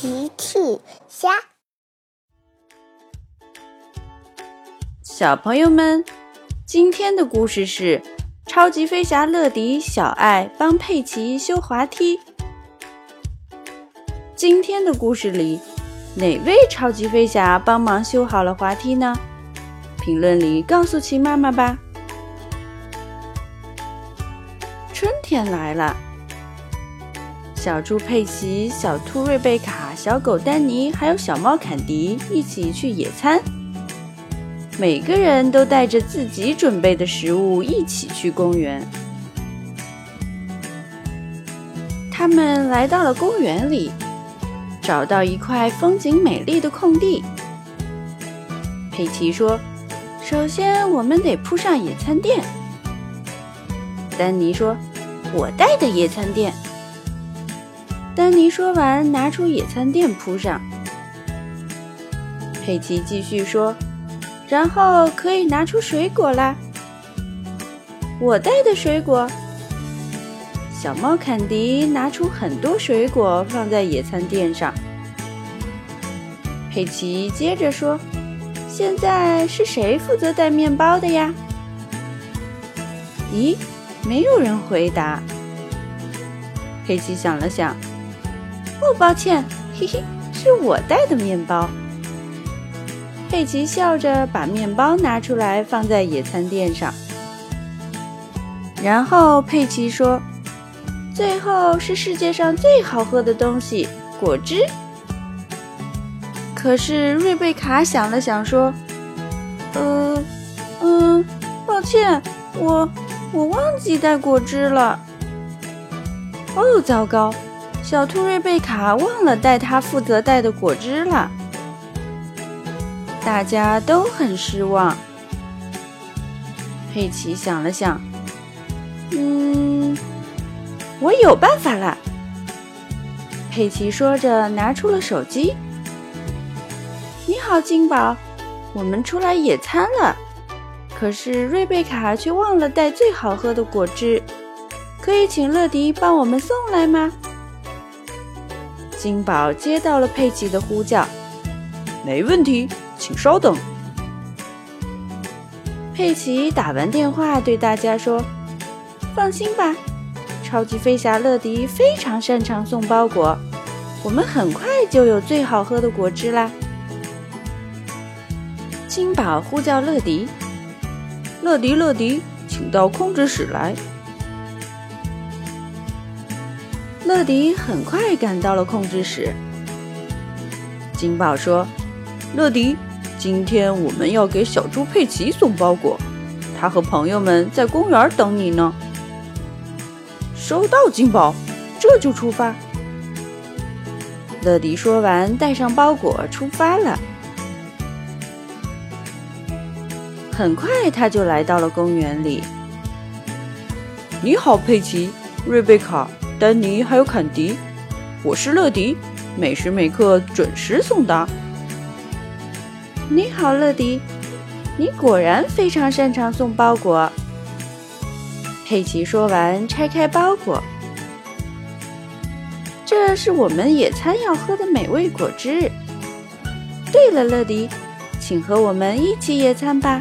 奇趣虾，小朋友们，今天的故事是超级飞侠乐迪小爱帮佩奇修滑梯。今天的故事里，哪位超级飞侠帮忙修好了滑梯呢？评论里告诉奇妈妈吧。春天来了。小猪佩奇、小兔瑞贝卡、小狗丹尼，还有小猫坎迪一起去野餐。每个人都带着自己准备的食物一起去公园。他们来到了公园里，找到一块风景美丽的空地。佩奇说：“首先，我们得铺上野餐垫。”丹尼说：“我带的野餐垫。”丹尼说完，拿出野餐垫铺上。佩奇继续说：“然后可以拿出水果啦。”我带的水果。小猫坎迪拿出很多水果放在野餐垫上。佩奇接着说：“现在是谁负责带面包的呀？”咦，没有人回答。佩奇想了想。哦，抱歉，嘿嘿，是我带的面包。佩奇笑着把面包拿出来放在野餐垫上，然后佩奇说：“最后是世界上最好喝的东西——果汁。”可是瑞贝卡想了想说：“呃，嗯，抱歉，我我忘记带果汁了。”哦，糟糕！小兔瑞贝卡忘了带他负责带的果汁了，大家都很失望。佩奇想了想，嗯，我有办法了。佩奇说着，拿出了手机。你好，金宝，我们出来野餐了，可是瑞贝卡却忘了带最好喝的果汁，可以请乐迪帮我们送来吗？金宝接到了佩奇的呼叫，没问题，请稍等。佩奇打完电话对大家说：“放心吧，超级飞侠乐迪非常擅长送包裹，我们很快就有最好喝的果汁啦。”金宝呼叫乐迪：“乐迪，乐迪，请到控制室来。”乐迪很快赶到了控制室。金宝说：“乐迪，今天我们要给小猪佩奇送包裹，他和朋友们在公园等你呢。”收到，金宝，这就出发。乐迪说完，带上包裹出发了。很快，他就来到了公园里。你好，佩奇，瑞贝卡。丹尼还有坎迪，我是乐迪，每时每刻准时送达。你好，乐迪，你果然非常擅长送包裹。佩奇说完，拆开包裹，这是我们野餐要喝的美味果汁。对了，乐迪，请和我们一起野餐吧。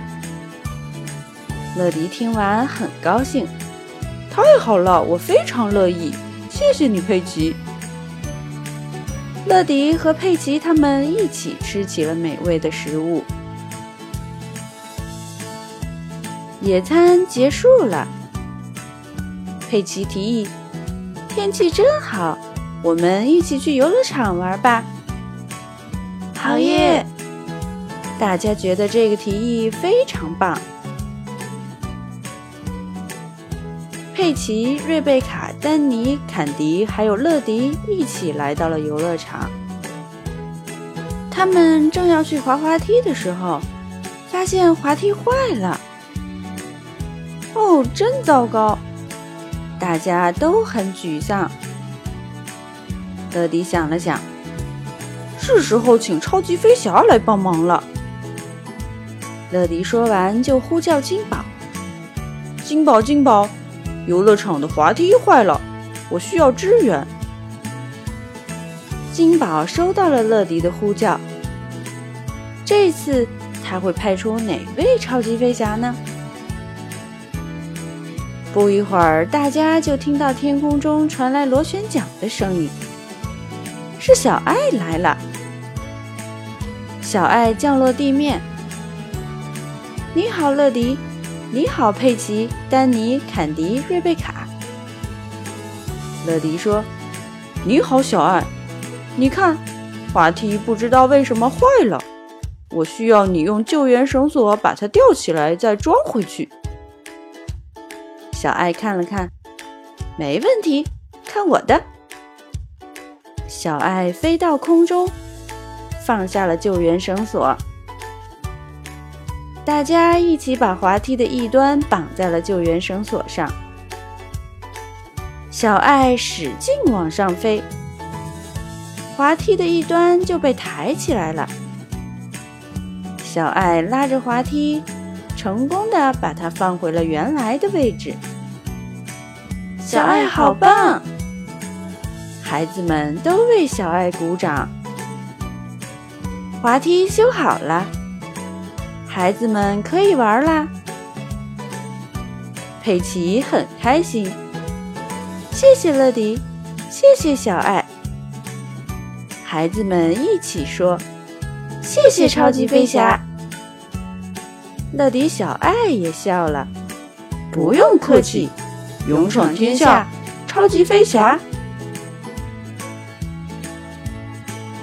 乐迪听完很高兴，太好了，我非常乐意。谢谢你，佩奇。乐迪和佩奇他们一起吃起了美味的食物。野餐结束了，佩奇提议：“天气真好，我们一起去游乐场玩吧。”好耶！大家觉得这个提议非常棒。佩奇、瑞贝卡、丹尼、坎迪还有乐迪一起来到了游乐场。他们正要去滑滑梯的时候，发现滑梯坏了。哦，真糟糕！大家都很沮丧。乐迪想了想，是时候请超级飞侠来帮忙了。乐迪说完就呼叫金宝：“金宝，金宝！”游乐场的滑梯坏了，我需要支援。金宝收到了乐迪的呼叫。这次他会派出哪位超级飞侠呢？不一会儿，大家就听到天空中传来螺旋桨的声音，是小爱来了。小爱降落地面。你好，乐迪。你好，佩奇、丹尼、坎迪、瑞贝卡。乐迪说：“你好，小爱。你看，滑梯不知道为什么坏了，我需要你用救援绳索把它吊起来，再装回去。”小爱看了看，没问题，看我的。小爱飞到空中。放下了救援绳索，大家一起把滑梯的一端绑在了救援绳索上。小爱使劲往上飞，滑梯的一端就被抬起来了。小爱拉着滑梯，成功的把它放回了原来的位置。小爱好棒！孩子们都为小爱鼓掌。滑梯修好了，孩子们可以玩啦。佩奇很开心，谢谢乐迪，谢谢小爱。孩子们一起说：“谢谢超级飞侠。”乐迪、小爱也笑了，不用客气，勇闯天下，超级飞侠。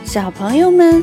小朋友们。